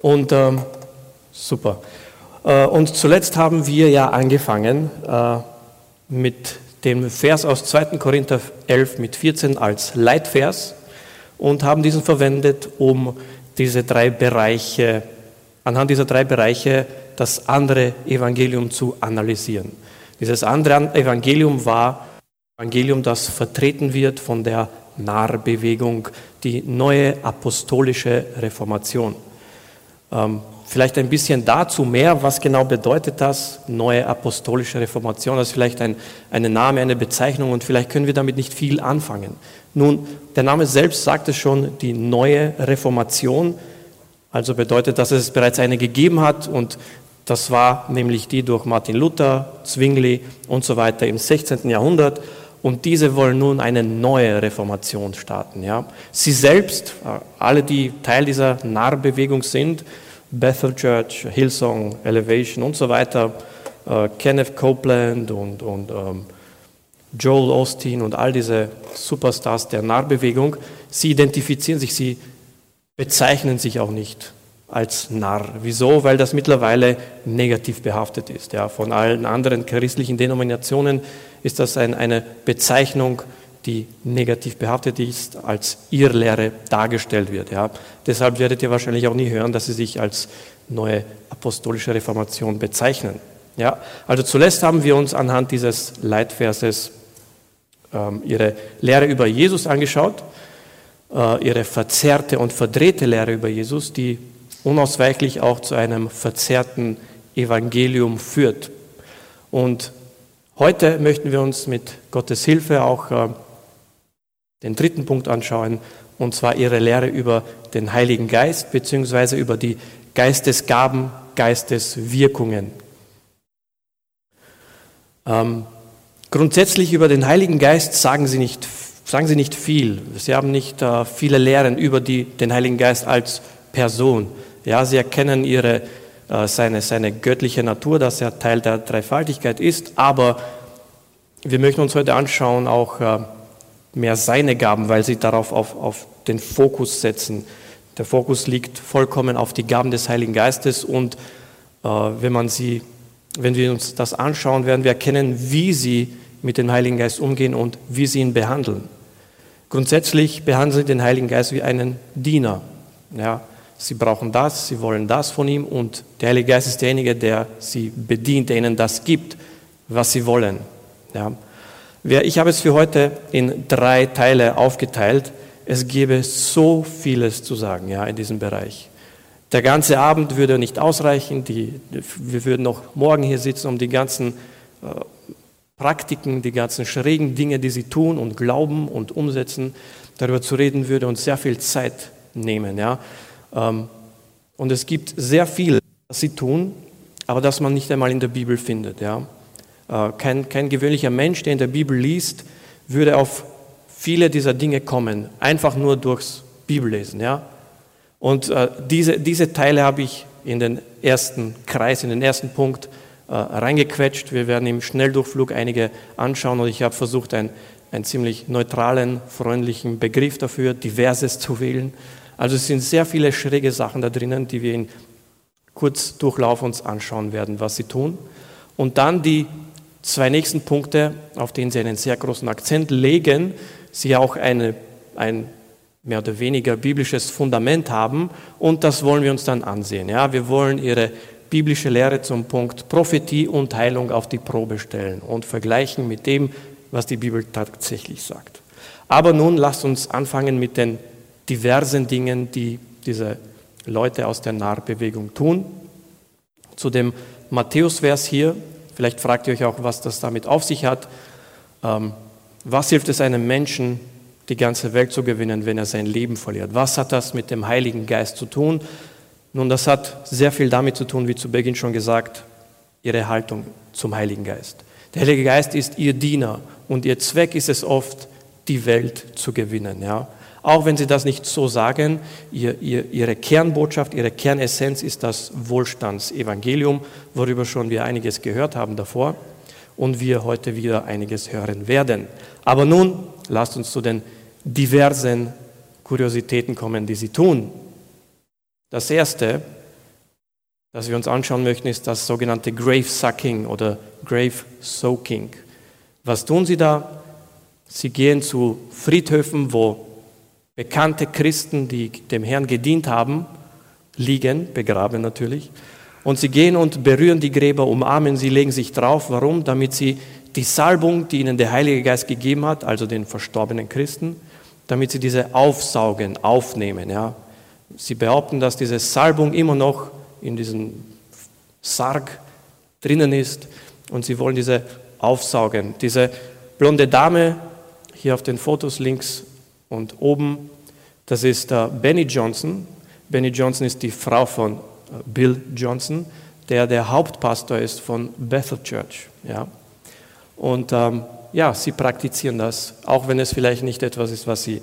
Und ähm, super. Äh, und zuletzt haben wir ja angefangen äh, mit dem Vers aus 2. Korinther 11 mit 14 als Leitvers und haben diesen verwendet, um diese drei Bereiche, anhand dieser drei Bereiche das andere Evangelium zu analysieren. Dieses andere Evangelium war Evangelium, das vertreten wird von der Narrbewegung, die neue apostolische Reformation. Ähm, vielleicht ein bisschen dazu mehr, was genau bedeutet das, neue apostolische Reformation. Das ist vielleicht ein, ein Name, eine Bezeichnung und vielleicht können wir damit nicht viel anfangen. Nun, der Name selbst sagt es schon, die neue Reformation, also bedeutet, dass es bereits eine gegeben hat und das war nämlich die durch Martin Luther, Zwingli und so weiter im 16. Jahrhundert. Und diese wollen nun eine neue Reformation starten. Ja. Sie selbst, äh, alle, die Teil dieser Narrbewegung sind, Bethel Church, Hillsong, Elevation und so weiter, äh, Kenneth Copeland und, und ähm, Joel Osteen und all diese Superstars der Narrbewegung, sie identifizieren sich, sie bezeichnen sich auch nicht als Narr. Wieso? Weil das mittlerweile negativ behaftet ist. Ja, von allen anderen christlichen Denominationen ist das ein, eine Bezeichnung, die negativ behaftet ist, als Irrlehre dargestellt wird. Ja. Deshalb werdet ihr wahrscheinlich auch nie hören, dass sie sich als neue apostolische Reformation bezeichnen. Ja. Also zuletzt haben wir uns anhand dieses Leitverses ähm, ihre Lehre über Jesus angeschaut, äh, ihre verzerrte und verdrehte Lehre über Jesus, die unausweichlich auch zu einem verzerrten Evangelium führt. Und heute möchten wir uns mit Gottes Hilfe auch äh, den dritten Punkt anschauen, und zwar ihre Lehre über den Heiligen Geist beziehungsweise über die Geistesgaben, Geisteswirkungen. Ähm, grundsätzlich über den Heiligen Geist sagen sie nicht, sagen sie nicht viel. Sie haben nicht äh, viele Lehren über die, den Heiligen Geist als Person. Ja, sie erkennen ihre, seine, seine göttliche Natur, dass er Teil der Dreifaltigkeit ist, aber wir möchten uns heute anschauen auch äh, mehr seine Gaben, weil sie darauf auf, auf den Fokus setzen. Der Fokus liegt vollkommen auf die Gaben des Heiligen Geistes und äh, wenn, man sie, wenn wir uns das anschauen, werden wir erkennen, wie sie mit dem Heiligen Geist umgehen und wie sie ihn behandeln. Grundsätzlich behandeln sie den Heiligen Geist wie einen Diener. Ja, sie brauchen das, sie wollen das von ihm und der Heilige Geist ist derjenige, der sie bedient, der ihnen das gibt, was sie wollen. Ja. Ich habe es für heute in drei Teile aufgeteilt. Es gäbe so vieles zu sagen ja, in diesem Bereich. Der ganze Abend würde nicht ausreichen. Die, wir würden noch morgen hier sitzen, um die ganzen äh, Praktiken, die ganzen schrägen Dinge, die sie tun und glauben und umsetzen, darüber zu reden, würde uns sehr viel Zeit nehmen. Ja. Ähm, und es gibt sehr viel, was sie tun, aber das man nicht einmal in der Bibel findet. Äh, kein, kein gewöhnlicher Mensch, der in der Bibel liest, würde auf viele dieser Dinge kommen, einfach nur durchs Bibellesen. Und äh, diese, diese Teile habe ich in den ersten Kreis, in den ersten Punkt äh, reingequetscht. Wir werden im Schnelldurchflug einige anschauen und ich habe versucht, ein, einen ziemlich neutralen, freundlichen Begriff dafür, diverses zu wählen. Also es sind sehr viele schräge Sachen da drinnen, die wir in Kurzdurchlauf uns anschauen werden, was sie tun. Und dann die zwei nächsten Punkte, auf denen Sie einen sehr großen Akzent legen, Sie auch eine, ein mehr oder weniger biblisches Fundament haben und das wollen wir uns dann ansehen. Ja, wir wollen Ihre biblische Lehre zum Punkt Prophetie und Heilung auf die Probe stellen und vergleichen mit dem, was die Bibel tatsächlich sagt. Aber nun lasst uns anfangen mit den diversen Dingen, die diese Leute aus der Nahbewegung tun. Zu dem Matthäus-Vers hier, Vielleicht fragt ihr euch auch, was das damit auf sich hat. Ähm, was hilft es einem Menschen, die ganze Welt zu gewinnen, wenn er sein Leben verliert? Was hat das mit dem Heiligen Geist zu tun? Nun, das hat sehr viel damit zu tun, wie zu Beginn schon gesagt, ihre Haltung zum Heiligen Geist. Der Heilige Geist ist ihr Diener und ihr Zweck ist es oft, die Welt zu gewinnen. Ja? Auch wenn sie das nicht so sagen, ihr, ihr, ihre Kernbotschaft, ihre Kernessenz ist das Wohlstandsevangelium, worüber schon wir einiges gehört haben davor und wir heute wieder einiges hören werden. Aber nun lasst uns zu den diversen Kuriositäten kommen, die sie tun. Das erste, das wir uns anschauen möchten, ist das sogenannte Grave Sucking oder Grave Soaking. Was tun sie da? Sie gehen zu Friedhöfen, wo bekannte Christen, die dem Herrn gedient haben, liegen, begraben natürlich. Und sie gehen und berühren die Gräber, umarmen sie, legen sich drauf. Warum? Damit sie die Salbung, die ihnen der Heilige Geist gegeben hat, also den verstorbenen Christen, damit sie diese aufsaugen, aufnehmen. Ja. Sie behaupten, dass diese Salbung immer noch in diesem Sarg drinnen ist und sie wollen diese aufsaugen. Diese blonde Dame hier auf den Fotos links und oben, das ist äh, Benny Johnson. Benny Johnson ist die Frau von Bill Johnson, der der Hauptpastor ist von Bethel Church. Ja. Und ähm, ja, sie praktizieren das, auch wenn es vielleicht nicht etwas ist, was sie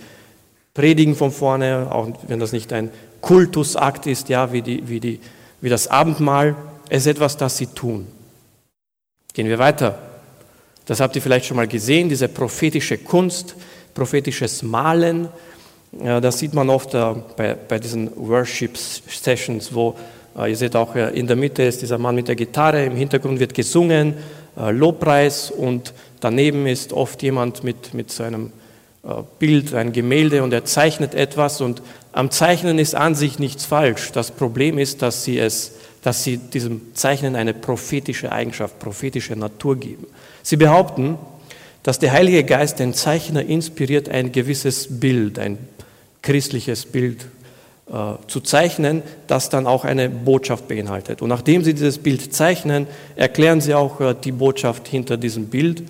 predigen von vorne, auch wenn das nicht ein Kultusakt ist, ja, wie, die, wie, die, wie das Abendmahl. Es ist etwas, das sie tun. Gehen wir weiter. Das habt ihr vielleicht schon mal gesehen, diese prophetische Kunst, prophetisches Malen. Das sieht man oft äh, bei, bei diesen Worship-Sessions, wo äh, ihr seht auch, äh, in der Mitte ist dieser Mann mit der Gitarre, im Hintergrund wird gesungen, Lobpreis und daneben ist oft jemand mit, mit so einem Bild, ein Gemälde und er zeichnet etwas und am Zeichnen ist an sich nichts falsch. Das Problem ist, dass sie, es, dass sie diesem Zeichnen eine prophetische Eigenschaft, prophetische Natur geben. Sie behaupten, dass der Heilige Geist den Zeichner inspiriert, ein gewisses Bild, ein christliches Bild äh, zu zeichnen, das dann auch eine Botschaft beinhaltet. Und nachdem sie dieses Bild zeichnen, erklären sie auch äh, die Botschaft hinter diesem Bild.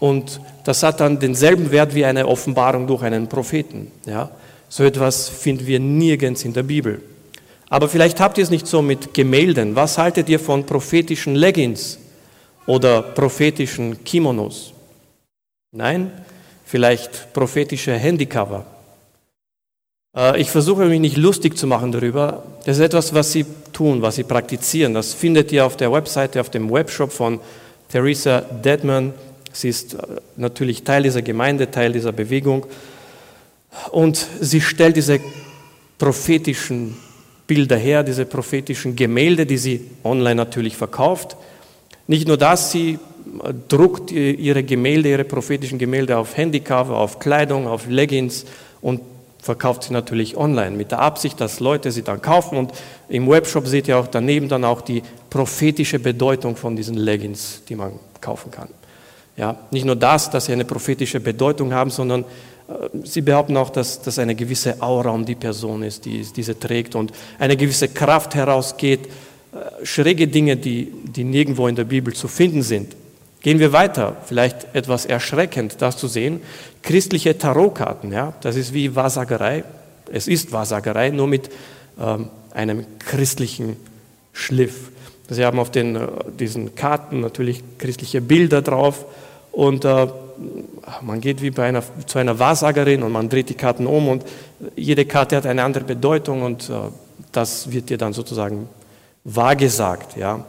Und das hat dann denselben Wert wie eine Offenbarung durch einen Propheten. Ja? So etwas finden wir nirgends in der Bibel. Aber vielleicht habt ihr es nicht so mit Gemälden. Was haltet ihr von prophetischen Leggings oder prophetischen Kimonos? Nein, vielleicht prophetische Handycover. Äh, ich versuche mich nicht lustig zu machen darüber. Das ist etwas, was sie tun, was sie praktizieren. Das findet ihr auf der Webseite, auf dem Webshop von Theresa Dedman. Sie ist äh, natürlich Teil dieser Gemeinde, Teil dieser Bewegung. Und sie stellt diese prophetischen Bilder her, diese prophetischen Gemälde, die sie online natürlich verkauft. Nicht nur das, sie druckt ihre Gemälde, ihre prophetischen Gemälde auf Handycover, auf Kleidung, auf Leggings und verkauft sie natürlich online mit der Absicht, dass Leute sie dann kaufen und im Webshop seht ihr auch daneben dann auch die prophetische Bedeutung von diesen Leggings, die man kaufen kann. Ja, nicht nur das, dass sie eine prophetische Bedeutung haben, sondern äh, sie behaupten auch, dass das eine gewisse Aura um die Person ist, die diese trägt und eine gewisse Kraft herausgeht, äh, schräge Dinge, die, die nirgendwo in der Bibel zu finden sind. Gehen wir weiter, vielleicht etwas erschreckend, das zu sehen. Christliche Tarotkarten, ja, das ist wie Wahrsagerei. Es ist Wahrsagerei, nur mit ähm, einem christlichen Schliff. Sie haben auf den, äh, diesen Karten natürlich christliche Bilder drauf und äh, man geht wie bei einer, zu einer Wahrsagerin und man dreht die Karten um und jede Karte hat eine andere Bedeutung und äh, das wird dir dann sozusagen wahrgesagt. Ja.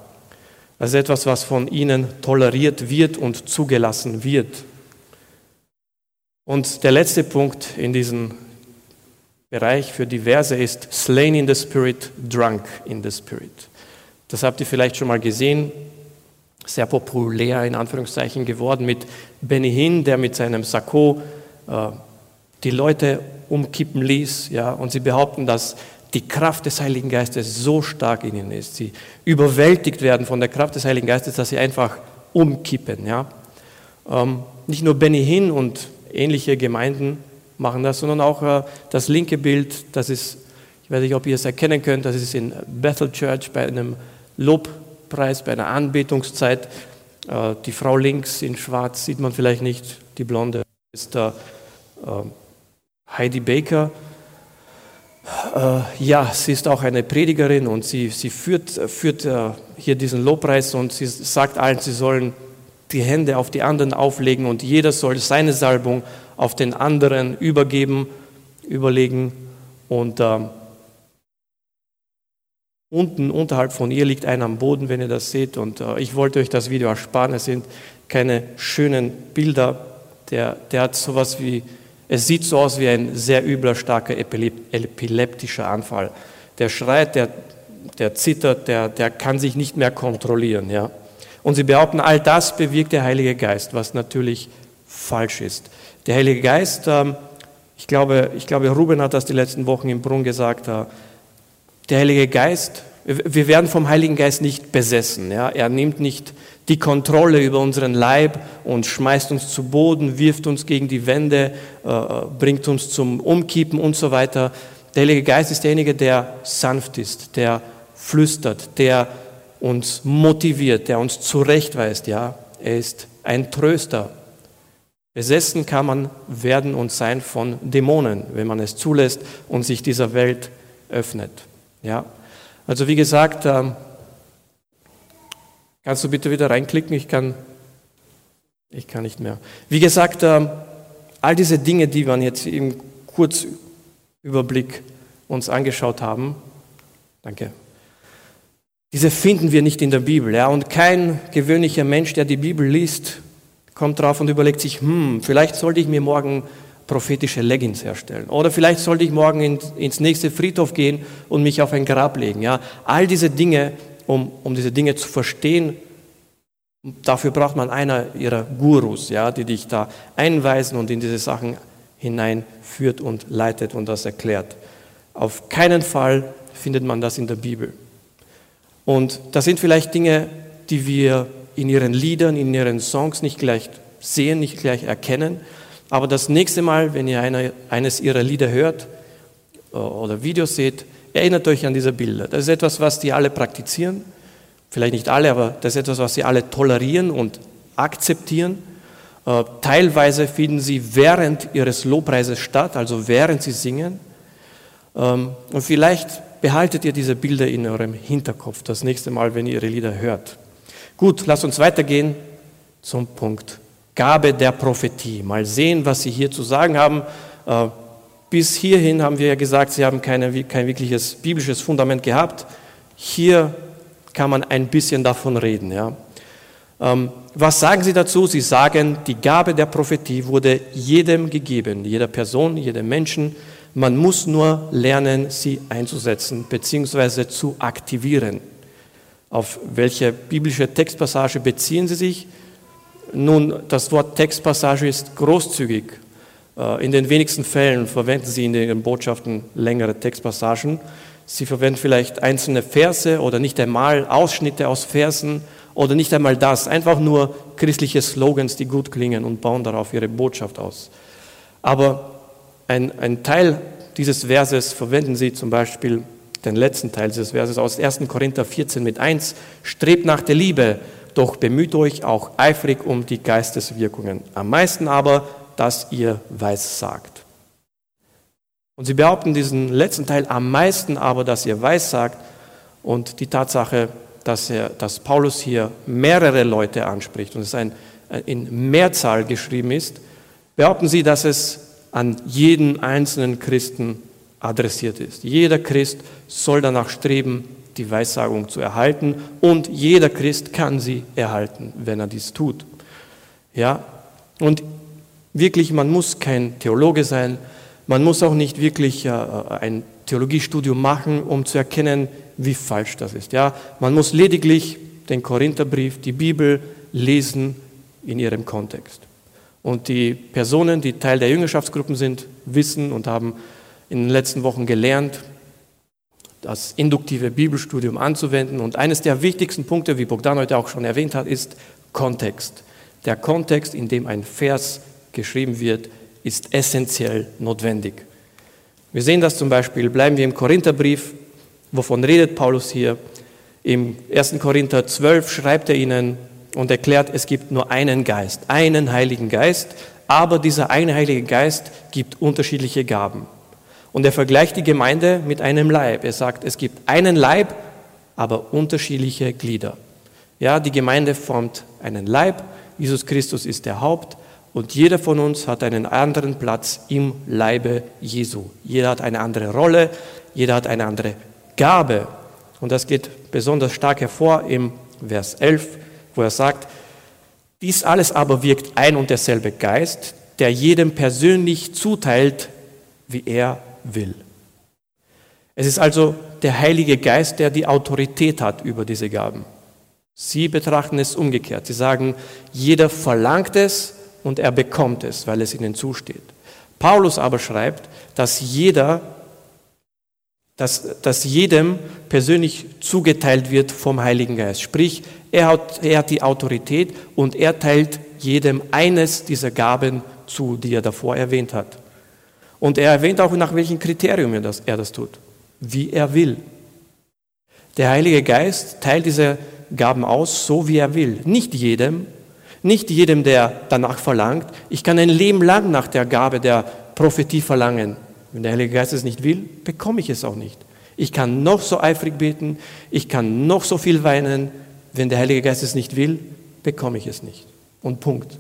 Ist etwas, was von ihnen toleriert wird und zugelassen wird. Und der letzte Punkt in diesem Bereich für diverse ist slain in the spirit, drunk in the spirit. Das habt ihr vielleicht schon mal gesehen, sehr populär in Anführungszeichen geworden mit Benny Hinn, der mit seinem Sakko äh, die Leute umkippen ließ. Ja, und sie behaupten, dass die Kraft des Heiligen Geistes so stark in ihnen ist. Sie überwältigt werden von der Kraft des Heiligen Geistes, dass sie einfach umkippen. Ja? Ähm, nicht nur Benny Hinn und ähnliche Gemeinden machen das, sondern auch äh, das linke Bild, das ist, ich weiß nicht, ob ihr es erkennen könnt, das ist in Bethel Church bei einem Lobpreis, bei einer Anbetungszeit. Äh, die Frau links in schwarz sieht man vielleicht nicht, die blonde ist äh, Heidi Baker äh, ja, sie ist auch eine Predigerin und sie, sie führt, führt äh, hier diesen Lobpreis und sie sagt allen, sie sollen die Hände auf die anderen auflegen und jeder soll seine Salbung auf den anderen übergeben, überlegen. Und äh, unten unterhalb von ihr liegt einer am Boden, wenn ihr das seht. Und äh, ich wollte euch das Video ersparen. Es sind keine schönen Bilder. Der, der hat sowas wie es sieht so aus wie ein sehr übler, starker epileptischer Anfall. Der schreit, der der zittert, der, der kann sich nicht mehr kontrollieren. Ja? Und sie behaupten, all das bewirkt der Heilige Geist, was natürlich falsch ist. Der Heilige Geist, ähm, ich, glaube, ich glaube, Ruben hat das die letzten Wochen im Brunnen gesagt, äh, der Heilige Geist, wir werden vom Heiligen Geist nicht besessen. Ja? Er nimmt nicht die Kontrolle über unseren Leib und schmeißt uns zu Boden, wirft uns gegen die Wände, äh, bringt uns zum Umkippen und so weiter. Der Heilige Geist ist derjenige, der sanft ist, der flüstert, der uns motiviert, der uns zurechtweist. Ja, er ist ein Tröster. Besessen kann man werden und sein von Dämonen, wenn man es zulässt und sich dieser Welt öffnet. Ja, also wie gesagt, ähm, kannst du bitte wieder reinklicken? Ich kann, ich kann nicht mehr. Wie gesagt, ähm, all diese Dinge, die man jetzt im Kurzüberblick uns angeschaut haben, danke, diese finden wir nicht in der Bibel. Ja? Und kein gewöhnlicher Mensch, der die Bibel liest, kommt drauf und überlegt sich, hm, vielleicht sollte ich mir morgen prophetische Leggings herstellen. Oder vielleicht sollte ich morgen in, ins nächste Friedhof gehen und mich auf ein Grab legen. Ja? All diese Dinge, um, um diese Dinge zu verstehen, dafür braucht man einer ihrer Gurus, ja, die dich da einweisen und in diese Sachen hineinführt und leitet und das erklärt. Auf keinen Fall findet man das in der Bibel. Und das sind vielleicht Dinge, die wir in ihren Liedern, in ihren Songs nicht gleich sehen, nicht gleich erkennen. Aber das nächste Mal, wenn ihr eine, eines ihrer Lieder hört äh, oder Videos seht, erinnert euch an diese Bilder. Das ist etwas, was die alle praktizieren. Vielleicht nicht alle, aber das ist etwas, was sie alle tolerieren und akzeptieren. Äh, teilweise finden sie während ihres Lobpreises statt, also während sie singen. Ähm, und vielleicht behaltet ihr diese Bilder in eurem Hinterkopf das nächste Mal, wenn ihr ihre Lieder hört. Gut, lasst uns weitergehen zum Punkt Gabe der Prophetie. Mal sehen, was Sie hier zu sagen haben. Bis hierhin haben wir ja gesagt, Sie haben keine, kein wirkliches biblisches Fundament gehabt. Hier kann man ein bisschen davon reden. Ja. Ähm, was sagen Sie dazu? Sie sagen, die Gabe der Prophetie wurde jedem gegeben, jeder Person, jedem Menschen. Man muss nur lernen, sie einzusetzen bzw. zu aktivieren. Auf welche biblische Textpassage beziehen Sie sich? Nun, das Wort Textpassage ist großzügig. Äh, in den wenigsten Fällen verwenden Sie in Ihren Botschaften längere Textpassagen. Sie verwenden vielleicht einzelne Verse oder nicht einmal Ausschnitte aus Versen oder nicht einmal das. Einfach nur christliche Slogans, die gut klingen und bauen darauf Ihre Botschaft aus. Aber ein, ein Teil dieses Verses verwenden Sie zum Beispiel den letzten Teil dieses Verses aus 1. Korinther 14 mit 1. Strebt nach der Liebe, doch bemüht euch auch eifrig um die Geisteswirkungen. Am meisten aber, dass ihr weiß sagt. Und sie behaupten diesen letzten Teil am meisten aber, dass ihr weiß sagt. Und die Tatsache, dass, er, dass Paulus hier mehrere Leute anspricht und es ein, in Mehrzahl geschrieben ist, behaupten sie, dass es an jeden einzelnen Christen adressiert ist. Jeder Christ soll danach streben, die Weissagung zu erhalten und jeder Christ kann sie erhalten, wenn er dies tut. Ja, und wirklich, man muss kein Theologe sein, man muss auch nicht wirklich äh, ein Theologiestudium machen, um zu erkennen, wie falsch das ist. Ja, man muss lediglich den Korintherbrief, die Bibel lesen in ihrem Kontext. Und die Personen, die Teil der Jüngerschaftsgruppen sind, wissen und haben in den letzten Wochen gelernt, das induktive Bibelstudium anzuwenden. Und eines der wichtigsten Punkte, wie Bogdan heute auch schon erwähnt hat, ist Kontext. Der Kontext, in dem ein Vers geschrieben wird, ist essentiell notwendig. Wir sehen das zum Beispiel, bleiben wir im Korintherbrief, wovon redet Paulus hier? Im 1. Korinther 12 schreibt er ihnen, und erklärt, es gibt nur einen Geist, einen Heiligen Geist, aber dieser eine Heilige Geist gibt unterschiedliche Gaben. Und er vergleicht die Gemeinde mit einem Leib. Er sagt, es gibt einen Leib, aber unterschiedliche Glieder. Ja, die Gemeinde formt einen Leib, Jesus Christus ist der Haupt und jeder von uns hat einen anderen Platz im Leibe Jesu. Jeder hat eine andere Rolle, jeder hat eine andere Gabe. Und das geht besonders stark hervor im Vers 11 wo er sagt, dies alles aber wirkt ein und derselbe Geist, der jedem persönlich zuteilt, wie er will. Es ist also der Heilige Geist, der die Autorität hat über diese Gaben. Sie betrachten es umgekehrt. Sie sagen, jeder verlangt es und er bekommt es, weil es ihnen zusteht. Paulus aber schreibt, dass jeder, dass, dass jedem persönlich zugeteilt wird vom Heiligen Geist. Sprich, er hat, er hat die Autorität und er teilt jedem eines dieser Gaben zu, die er davor erwähnt hat. Und er erwähnt auch, nach welchem Kriterium er das, er das tut. Wie er will. Der Heilige Geist teilt diese Gaben aus, so wie er will. Nicht jedem, nicht jedem, der danach verlangt. Ich kann ein Leben lang nach der Gabe der Prophetie verlangen. Wenn der Heilige Geist es nicht will, bekomme ich es auch nicht. Ich kann noch so eifrig beten, ich kann noch so viel weinen. Wenn der Heilige Geist es nicht will, bekomme ich es nicht. Und Punkt.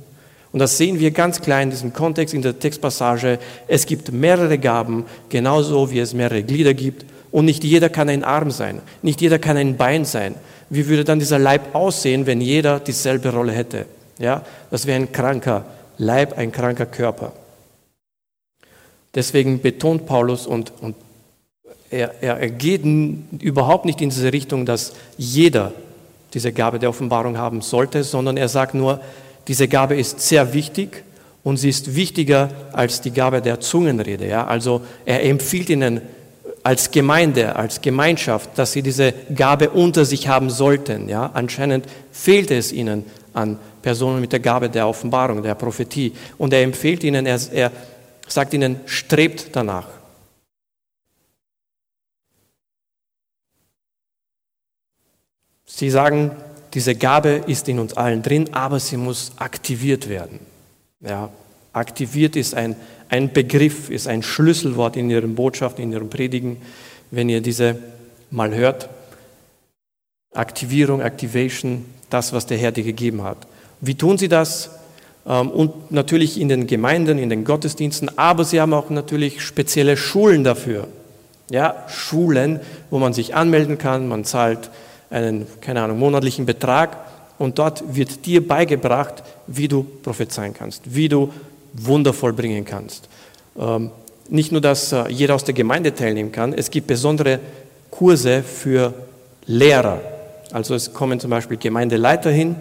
Und das sehen wir ganz klar in diesem Kontext, in der Textpassage. Es gibt mehrere Gaben, genauso wie es mehrere Glieder gibt. Und nicht jeder kann ein Arm sein, nicht jeder kann ein Bein sein. Wie würde dann dieser Leib aussehen, wenn jeder dieselbe Rolle hätte? Ja, das wäre ein kranker Leib, ein kranker Körper. Deswegen betont Paulus und, und er, er geht überhaupt nicht in diese Richtung, dass jeder diese Gabe der Offenbarung haben sollte, sondern er sagt nur, diese Gabe ist sehr wichtig und sie ist wichtiger als die Gabe der Zungenrede. Ja? Also er empfiehlt ihnen als Gemeinde, als Gemeinschaft, dass sie diese Gabe unter sich haben sollten. Ja? Anscheinend fehlt es ihnen an Personen mit der Gabe der Offenbarung, der Prophetie. Und er empfiehlt ihnen, er, er sagt ihnen, strebt danach. Sie sagen, diese Gabe ist in uns allen drin, aber sie muss aktiviert werden. Ja, aktiviert ist ein, ein Begriff, ist ein Schlüsselwort in Ihren Botschaften, in Ihren Predigen, wenn ihr diese mal hört. Aktivierung, Activation, das, was der Herr dir gegeben hat. Wie tun sie das? Ähm, und natürlich in den Gemeinden, in den Gottesdiensten, aber sie haben auch natürlich spezielle Schulen dafür. Ja, Schulen, wo man sich anmelden kann, man zahlt einen, keine Ahnung, monatlichen Betrag und dort wird dir beigebracht, wie du prophezeien kannst, wie du Wunder vollbringen kannst. Ähm, nicht nur, dass äh, jeder aus der Gemeinde teilnehmen kann, es gibt besondere Kurse für Lehrer. Also es kommen zum Beispiel Gemeindeleiter hin,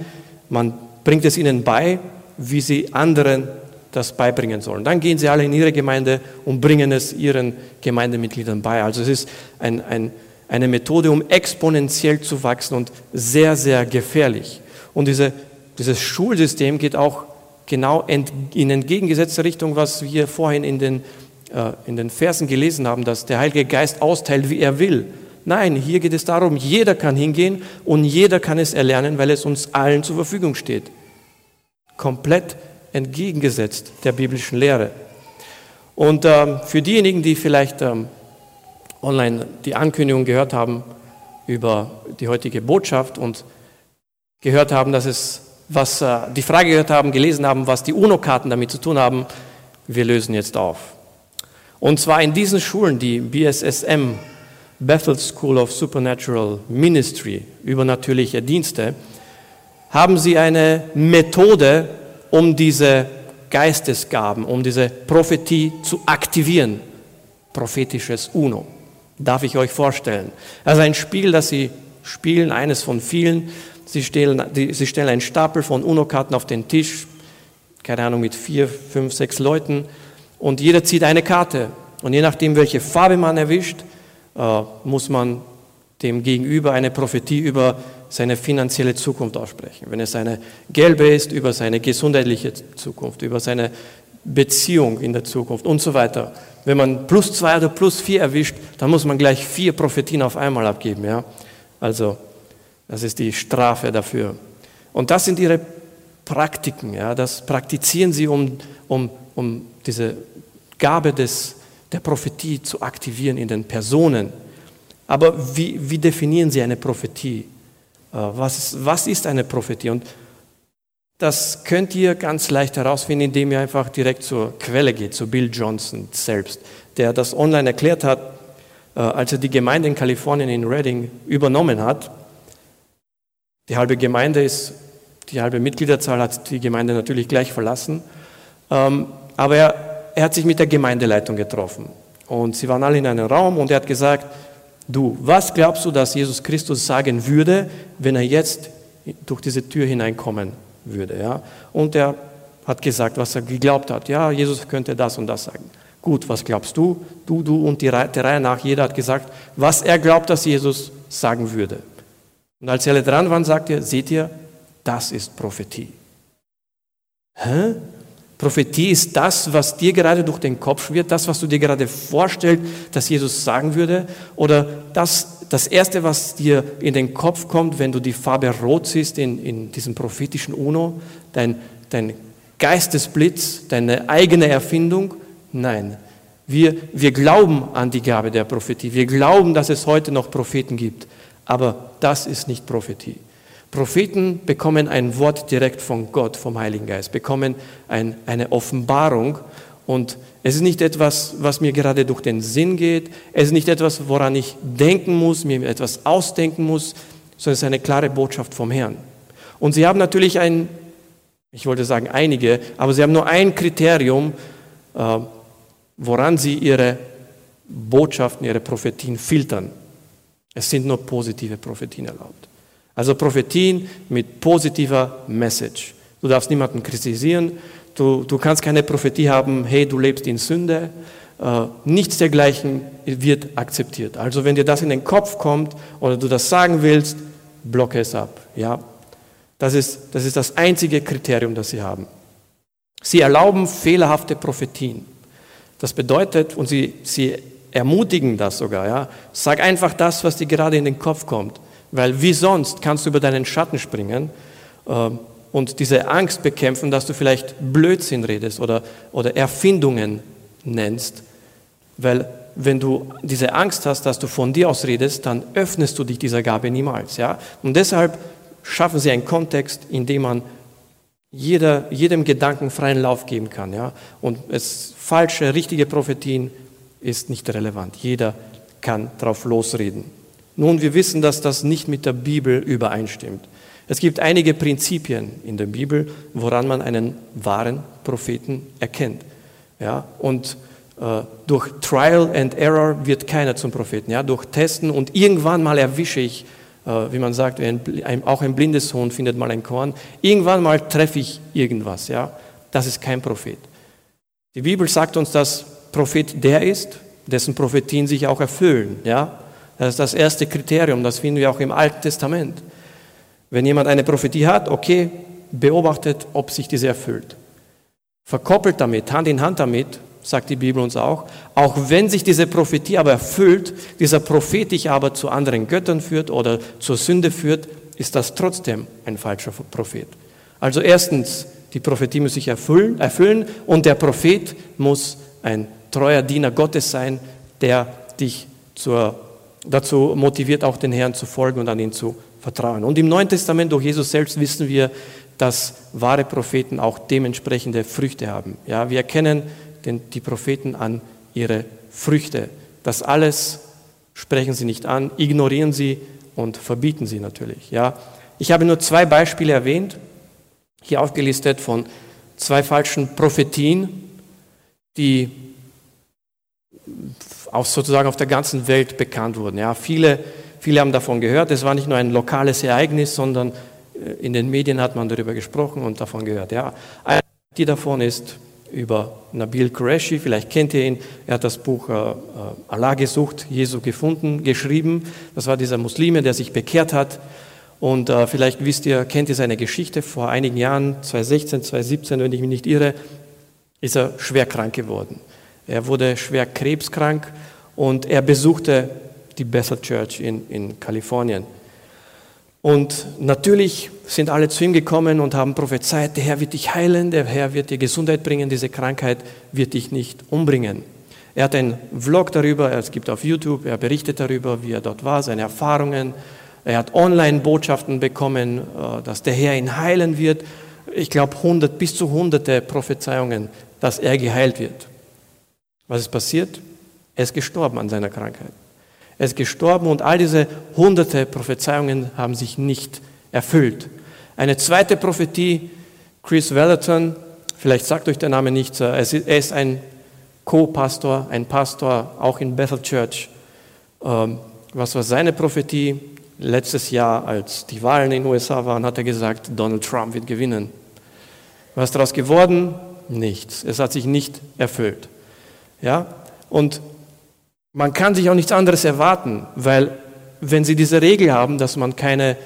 man bringt es ihnen bei, wie sie anderen das beibringen sollen. Dann gehen sie alle in ihre Gemeinde und bringen es ihren Gemeindemitgliedern bei. Also es ist ein, ein eine Methode, um exponentiell zu wachsen und sehr, sehr gefährlich. Und diese, dieses Schulsystem geht auch genau in entgegengesetzte Richtung, was wir vorhin in den, äh, in den Versen gelesen haben, dass der Heilige Geist austeilt, wie er will. Nein, hier geht es darum, jeder kann hingehen und jeder kann es erlernen, weil es uns allen zur Verfügung steht. Komplett entgegengesetzt der biblischen Lehre. Und ähm, für diejenigen, die vielleicht ähm, online die Ankündigung gehört haben über die heutige Botschaft und gehört haben, dass es, was äh, die Frage gehört haben, gelesen haben, was die UNO-Karten damit zu tun haben, wir lösen jetzt auf. Und zwar in diesen Schulen, die BSSM, Bethel School of Supernatural Ministry, übernatürliche Dienste, haben sie eine Methode, um diese Geistesgaben, um diese Prophetie zu aktivieren. Prophetisches UNO darf ich euch vorstellen. Also ein Spiel, das sie spielen, eines von vielen. Sie stellen, sie stellen einen Stapel von UNO-Karten auf den Tisch, keine Ahnung, mit vier, fünf, sechs Leuten. Und jeder zieht eine Karte. Und je nachdem, welche Farbe man erwischt, muss man dem Gegenüber eine Prophetie über seine finanzielle Zukunft aussprechen. Wenn es eine gelbe ist, über seine gesundheitliche Zukunft, über seine Beziehung in der Zukunft und so weiter. Wenn man plus zwei oder plus vier erwischt, dann muss man gleich vier Prophetien auf einmal abgeben. Ja? Also, das ist die Strafe dafür. Und das sind ihre Praktiken. Ja? Das praktizieren sie, um, um, um diese Gabe des, der Prophetie zu aktivieren in den Personen. Aber wie, wie definieren sie eine Prophetie? Äh, was ist, was ist eine Prophetie? Und das könnt ihr ganz leicht herausfinden, indem ihr einfach direkt zur Quelle geht, zu Bill Johnson selbst, der das online erklärt hat, äh, als er die Gemeinde in Kalifornien in Redding übernommen hat. Die halbe Gemeinde ist, die halbe Mitgliederzahl hat die Gemeinde natürlich gleich verlassen, ähm, aber er, er hat sich mit der Gemeindeleitung getroffen und sie waren alle in einem Raum und er hat gesagt, du, was glaubst du, dass Jesus Christus sagen würde, wenn er jetzt durch diese Tür hineinkommen würde? Ja? Und er hat gesagt, was er geglaubt hat. Ja, Jesus könnte das und das sagen. Gut, was glaubst du? Du, du und die, Reihe nach, jeder hat gesagt, was er glaubt, dass Jesus sagen würde. Und als sie alle dran waren, sagte er, seht ihr, das ist Prophetie. Hä? Prophetie ist das, was dir gerade durch den Kopf wird, das, was du dir gerade vorstellst, dass Jesus sagen würde, oder das, das Erste, was dir in den Kopf kommt, wenn du die Farbe Rot siehst in, in diesem prophetischen Uno, dein, dein Geistesblitz, deine eigene Erfindung? Nein. Wir, wir glauben an die Gabe der Prophetie. Wir glauben, dass es heute noch Propheten gibt. Aber das ist nicht Prophetie. Propheten bekommen ein Wort direkt von Gott, vom Heiligen Geist, bekommen ein, eine Offenbarung und es ist nicht etwas, was mir gerade durch den Sinn geht, es ist nicht etwas, woran ich denken muss, mir etwas ausdenken muss, sondern es ist eine klare Botschaft vom Herrn. Und sie haben natürlich ein, ich wollte sagen einige, aber sie haben nur ein Kriterium, äh, woran sie ihre Botschaften, ihre Prophetien filtern. Es sind nur positive Prophetien erlaubt. Also Prophetien mit positiver Message. Du darfst niemanden kritisieren. Du, du kannst keine Prophetie haben, hey, du lebst in Sünde. Äh, nichts dergleichen wird akzeptiert. Also wenn dir das in den Kopf kommt oder du das sagen willst, blocke es ab. Ja? Das, ist, das ist das einzige Kriterium, das sie haben. Sie erlauben fehlerhafte Prophetien. Das bedeutet, und sie, sie ermutigen das sogar, ja, sag einfach das, was dir gerade in den Kopf kommt. Weil wie sonst kannst du über deinen Schatten springen äh, und diese Angst bekämpfen, dass du vielleicht Blödsinn redest oder, oder Erfindungen nennst. Weil wenn du diese Angst hast, dass du von dir aus redest, dann öffnest du dich dieser Gabe niemals. Ja? Und deshalb schaffen sie einen Kontext, in dem man jeder, jedem Gedanken freien Lauf geben kann. Ja? Und es falsche, richtige Prophetien ist nicht relevant. Jeder kann darauf losreden. Nun, wir wissen, dass das nicht mit der Bibel übereinstimmt. Es gibt einige Prinzipien in der Bibel, woran man einen wahren Propheten erkennt. Ja, und äh, durch Trial and Error wird keiner zum Propheten. Ja, durch Testen und irgendwann mal erwische ich, äh, wie man sagt, ein, ein, auch ein blindes Huhn findet mal ein Korn. Irgendwann mal treffe ich irgendwas. Ja, das ist kein Prophet. Die Bibel sagt uns, dass Prophet der ist, dessen Prophetien sich auch erfüllen. Ja, das ist das erste Kriterium, das finden wir auch im Alten Testament. Wenn jemand eine Prophetie hat, okay, beobachtet, ob sich diese erfüllt. Verkoppelt damit, Hand in Hand damit, sagt die Bibel uns auch, auch wenn sich diese Prophetie aber erfüllt, dieser Prophet dich aber zu anderen Göttern führt oder zur Sünde führt, ist das trotzdem ein falscher Prophet. Also erstens, die Prophetie muss sich erfüllen, erfüllen und der Prophet muss ein treuer Diener Gottes sein, der dich zur dazu motiviert, auch den Herrn zu folgen und an ihn zu vertrauen. Und im Neuen Testament durch Jesus selbst wissen wir, dass wahre Propheten auch dementsprechende Früchte haben. Ja, wir erkennen den, die Propheten an ihre Früchte. Das alles sprechen sie nicht an, ignorieren sie und verbieten sie natürlich. Ja, ich habe nur zwei Beispiele erwähnt, hier aufgelistet von zwei falschen Prophetien, die auch sozusagen auf der ganzen Welt bekannt wurden. Ja, viele, viele haben davon gehört. Es war nicht nur ein lokales Ereignis, sondern äh, in den Medien hat man darüber gesprochen und davon gehört. Ja, die davon ist über Nabil Qureshi, vielleicht kennt ihr ihn, er hat das Buch äh, äh, Allah gesucht, Jesu gefunden, geschrieben. Das war dieser Muslime, der sich bekehrt hat. Und äh, vielleicht wisst ihr, kennt ihr seine Geschichte. Vor einigen Jahren, 2016, 2017, wenn ich mich nicht irre, ist er schwer krank geworden. Er wurde schwer krebskrank und er besuchte die Bethel Church in, in Kalifornien. Und natürlich sind alle zu ihm gekommen und haben prophezeit, der Herr wird dich heilen, der Herr wird dir Gesundheit bringen, diese Krankheit wird dich nicht umbringen. Er hat einen Vlog darüber, es gibt auf YouTube, er berichtet darüber, wie er dort war, seine Erfahrungen. Er hat Online-Botschaften bekommen, äh, dass der Herr ihn heilen wird. Ich glaube, 100 bis zu hunderte Prophezeiungen, dass er geheilt wird. Was ist passiert? Er ist gestorben an seiner Krankheit. Er ist gestorben und all diese hunderte Prophezeiungen haben sich nicht erfüllt. Eine zweite Prophetie, Chris Wellerton, vielleicht sagt euch der Name nichts, er ist ein Co-Pastor, ein Pastor auch in Bethel Church. Ähm, was war seine Prophetie? Letztes Jahr, als die Wahlen in den USA waren, hat er gesagt, Donald Trump wird gewinnen. Was ist daraus geworden? Nichts. Es hat sich nicht erfüllt. Ja? Und man kann sich auch nichts anderes erwarten, weil wenn Sie diese Regel haben, dass man keine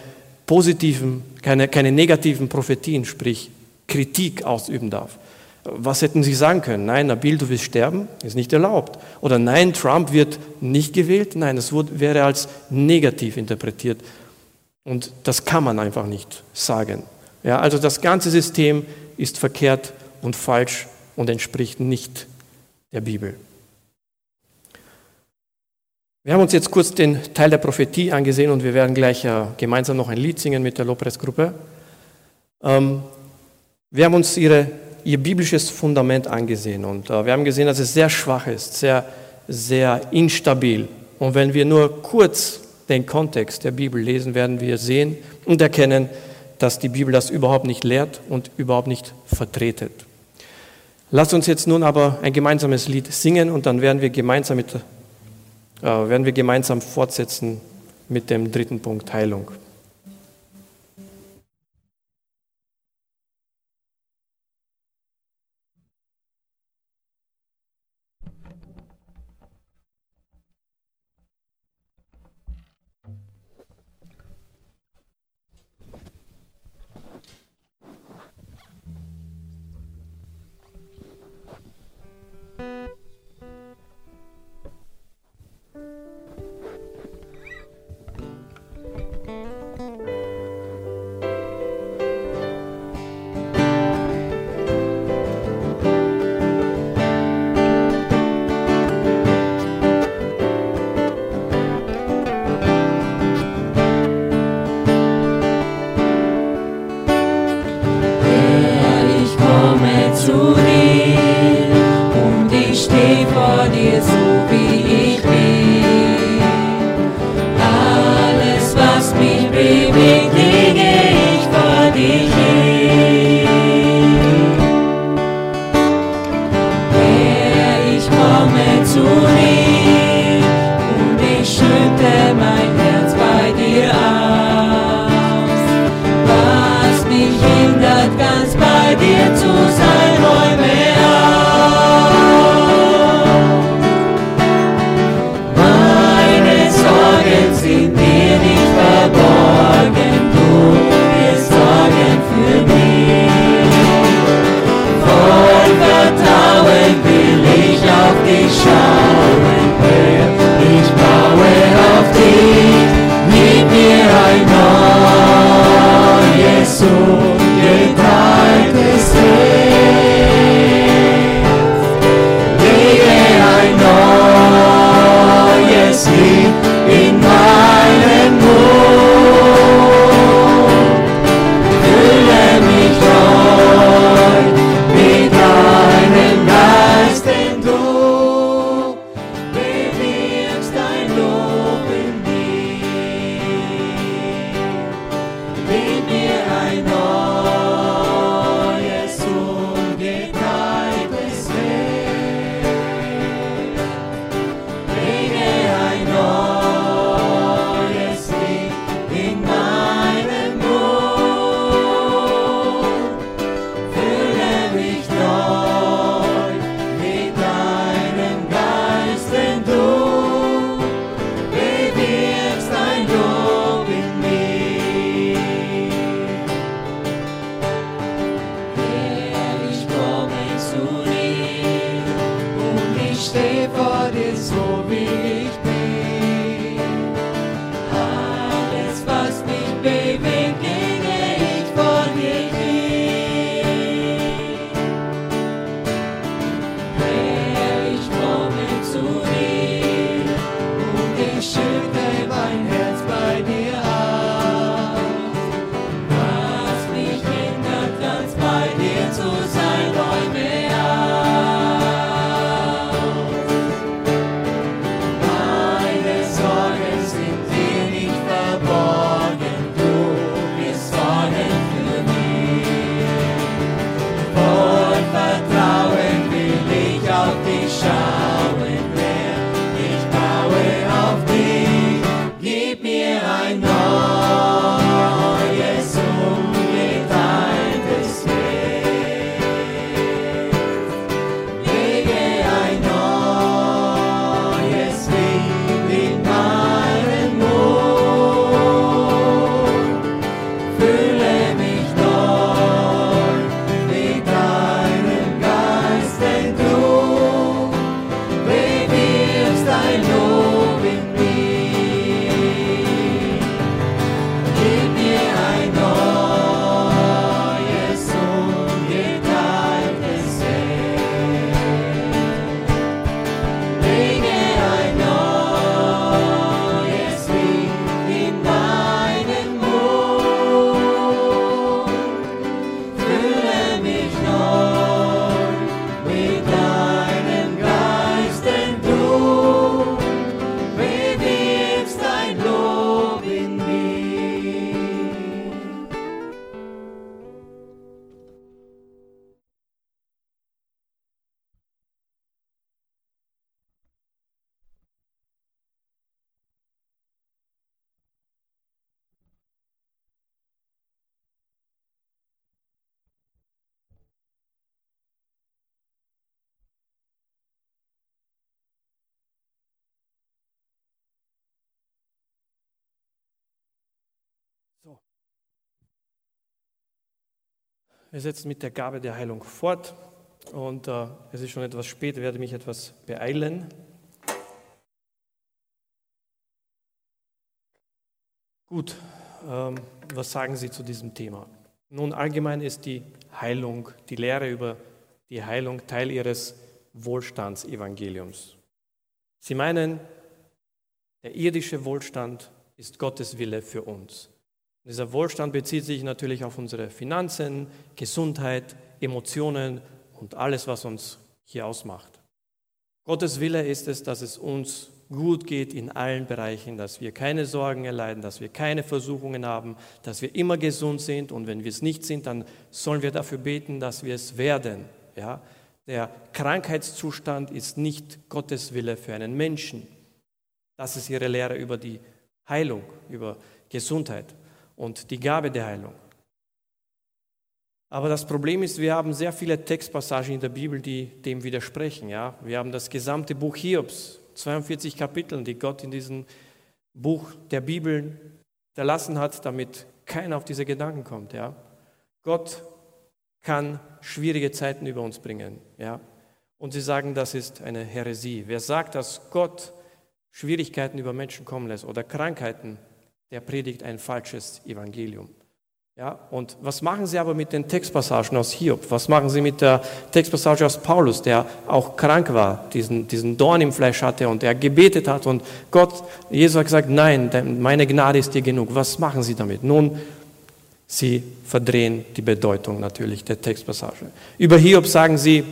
positiven, keine, keine negativen Prophetien, sprich Kritik ausüben darf, was hätten Sie sagen können? Nein, Nabil, du wirst sterben, ist nicht erlaubt. Oder nein, Trump wird nicht gewählt. Nein, es wäre als negativ interpretiert. Und das kann man einfach nicht sagen. Ja, also das ganze System ist verkehrt und falsch und entspricht nicht der Bibel. Wir haben uns jetzt kurz den Teil der Prophetie angesehen und wir werden gleich äh, gemeinsam noch ein Lied singen mit der Lopres-Gruppe. Ähm, wir haben uns ihre ihr biblisches Fundament angesehen und äh, wir haben gesehen, dass es sehr schwach ist, sehr, sehr instabil. Und wenn wir nur kurz den Kontext der Bibel lesen, werden wir sehen und erkennen, dass die Bibel das überhaupt nicht lehrt und überhaupt nicht vertretet. Lasst uns jetzt nun aber ein gemeinsames Lied singen und dann werden wir gemeinsam, mit, äh, werden wir gemeinsam fortsetzen mit dem dritten Punkt Heilung. be Wir setzen mit der Gabe der Heilung fort und äh, es ist schon etwas spät, werde mich etwas beeilen. Gut, ähm, was sagen Sie zu diesem Thema? Nun, allgemein ist die Heilung, die Lehre über die Heilung Teil Ihres Wohlstandsevangeliums. Sie meinen, der irdische Wohlstand ist Gottes Wille für uns. Dieser Wohlstand bezieht sich natürlich auf unsere Finanzen, Gesundheit, Emotionen und alles, was uns hier ausmacht. Gottes Wille ist es, dass es uns gut geht in allen Bereichen, dass wir keine Sorgen erleiden, dass wir keine Versuchungen haben, dass wir immer gesund sind und wenn wir es nicht sind, dann sollen wir dafür beten, dass wir es werden. Ja? Der Krankheitszustand ist nicht Gottes Wille für einen Menschen. Das ist ihre Lehre über die Heilung, über Gesundheit und die Gabe der Heilung. Aber das Problem ist, wir haben sehr viele Textpassagen in der Bibel, die dem widersprechen. Ja? Wir haben das gesamte Buch Hiobs, 42 Kapitel, die Gott in diesem Buch der Bibel erlassen hat, damit keiner auf diese Gedanken kommt. Ja? Gott kann schwierige Zeiten über uns bringen. Ja? Und sie sagen, das ist eine Häresie. Wer sagt, dass Gott Schwierigkeiten über Menschen kommen lässt oder Krankheiten, der predigt ein falsches Evangelium. Ja, und was machen Sie aber mit den Textpassagen aus Hiob? Was machen Sie mit der Textpassage aus Paulus, der auch krank war, diesen, diesen Dorn im Fleisch hatte und er gebetet hat und Gott, Jesus hat gesagt, nein, meine Gnade ist dir genug. Was machen Sie damit? Nun, Sie verdrehen die Bedeutung natürlich der Textpassage. Über Hiob sagen Sie,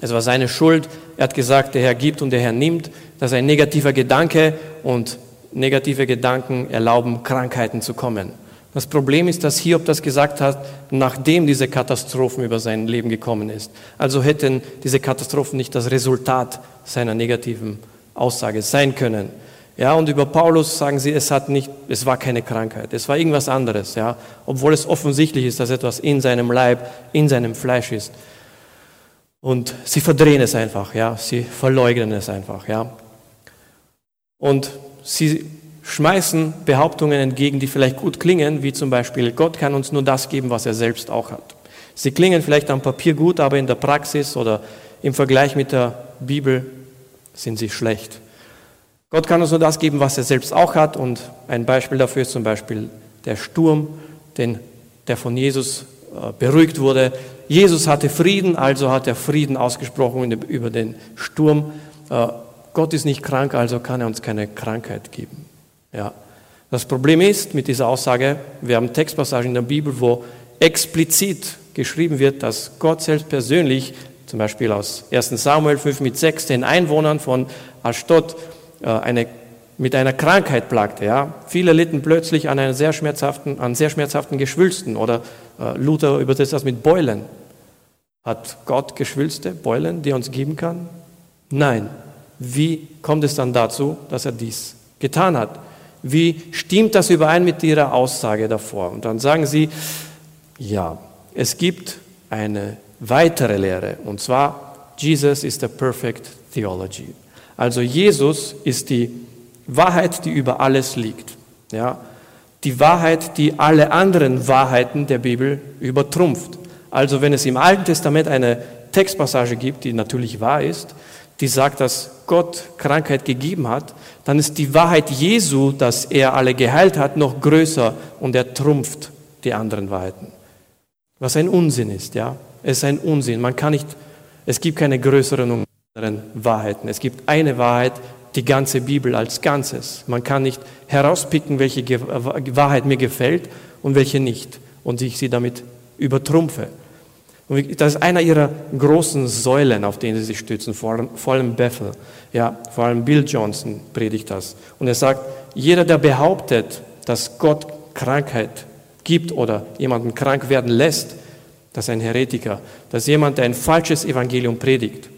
es war seine Schuld. Er hat gesagt, der Herr gibt und der Herr nimmt. Das ist ein negativer Gedanke und negative Gedanken erlauben, Krankheiten zu kommen. Das Problem ist, dass Hiob das gesagt hat, nachdem diese Katastrophen über sein Leben gekommen ist. Also hätten diese Katastrophen nicht das Resultat seiner negativen Aussage sein können. Ja, und über Paulus sagen sie, es hat nicht, es war keine Krankheit, es war irgendwas anderes, ja, obwohl es offensichtlich ist, dass etwas in seinem Leib, in seinem Fleisch ist. Und sie verdrehen es einfach, ja, sie verleugnen es einfach, ja. Und sie schmeißen Behauptungen entgegen, die vielleicht gut klingen, wie zum Beispiel, Gott kann uns nur das geben, was er selbst auch hat. Sie klingen vielleicht am Papier gut, aber in der Praxis oder im Vergleich mit der Bibel sind sie schlecht. Gott kann uns nur das geben, was er selbst auch hat. Und ein Beispiel dafür ist zum Beispiel der Sturm, den, der von Jesus äh, beruhigt wurde. Jesus hatte Frieden, also hat er Frieden ausgesprochen über den Sturm. Gott ist nicht krank, also kann er uns keine Krankheit geben. Ja. Das Problem ist mit dieser Aussage, wir haben Textpassagen in der Bibel, wo explizit geschrieben wird, dass Gott selbst persönlich, zum Beispiel aus 1 Samuel 5 mit 6, den Einwohnern von Ashdod äh, eine, mit einer Krankheit plagte. Ja. Viele litten plötzlich an, einer sehr schmerzhaften, an sehr schmerzhaften Geschwülsten oder äh, Luther übersetzt das mit Beulen. Hat Gott Geschwülste, Beulen, die er uns geben kann? Nein. Wie kommt es dann dazu, dass er dies getan hat? Wie stimmt das überein mit Ihrer Aussage davor? Und dann sagen Sie, ja, es gibt eine weitere Lehre, und zwar, Jesus is the perfect theology. Also Jesus ist die Wahrheit, die über alles liegt. Ja, die Wahrheit, die alle anderen Wahrheiten der Bibel übertrumpft. Also wenn es im Alten Testament eine Textpassage gibt, die natürlich wahr ist, die sagt, dass Gott Krankheit gegeben hat, dann ist die Wahrheit Jesu, dass er alle geheilt hat, noch größer und er trumpft die anderen Wahrheiten. Was ein Unsinn ist, ja. Es ist ein Unsinn. Man kann nicht, es gibt keine größeren und anderen Wahrheiten. Es gibt eine Wahrheit, die ganze Bibel als Ganzes. Man kann nicht herauspicken, welche Wahrheit mir gefällt und welche nicht und ich sie damit übertrumpfe. Und das ist einer ihrer großen Säulen, auf denen sie sich stützen, vor allem, vor allem Bethel. Ja, vor allem Bill Johnson predigt das. Und er sagt, jeder, der behauptet, dass Gott Krankheit gibt oder jemanden krank werden lässt, das ist ein Heretiker. Das ist jemand, der ein falsches Evangelium predigt.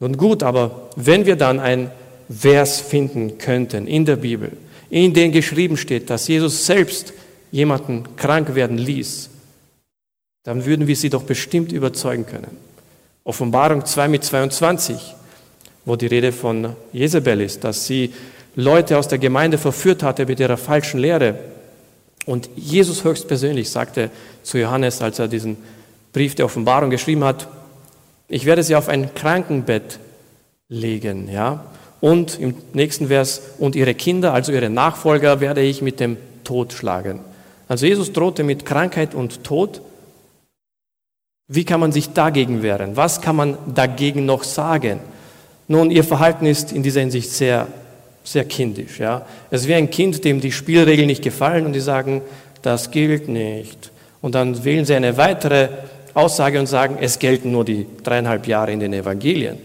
Nun gut, aber wenn wir dann ein Vers finden könnten in der Bibel, in dem geschrieben steht, dass Jesus selbst jemanden krank werden ließ, dann würden wir sie doch bestimmt überzeugen können. Offenbarung 2 mit 22, wo die Rede von Jezebel ist, dass sie Leute aus der Gemeinde verführt hatte mit ihrer falschen Lehre. Und Jesus höchstpersönlich sagte zu Johannes, als er diesen Brief der Offenbarung geschrieben hat, ich werde sie auf ein Krankenbett legen, ja. Und im nächsten Vers, und ihre Kinder, also ihre Nachfolger, werde ich mit dem Tod schlagen. Also Jesus drohte mit Krankheit und Tod. Wie kann man sich dagegen wehren? Was kann man dagegen noch sagen? Nun, ihr Verhalten ist in dieser Hinsicht sehr, sehr kindisch. Ja? Es wie ein Kind, dem die Spielregeln nicht gefallen und die sagen, das gilt nicht. Und dann wählen sie eine weitere Aussage und sagen, es gelten nur die dreieinhalb Jahre in den Evangelien.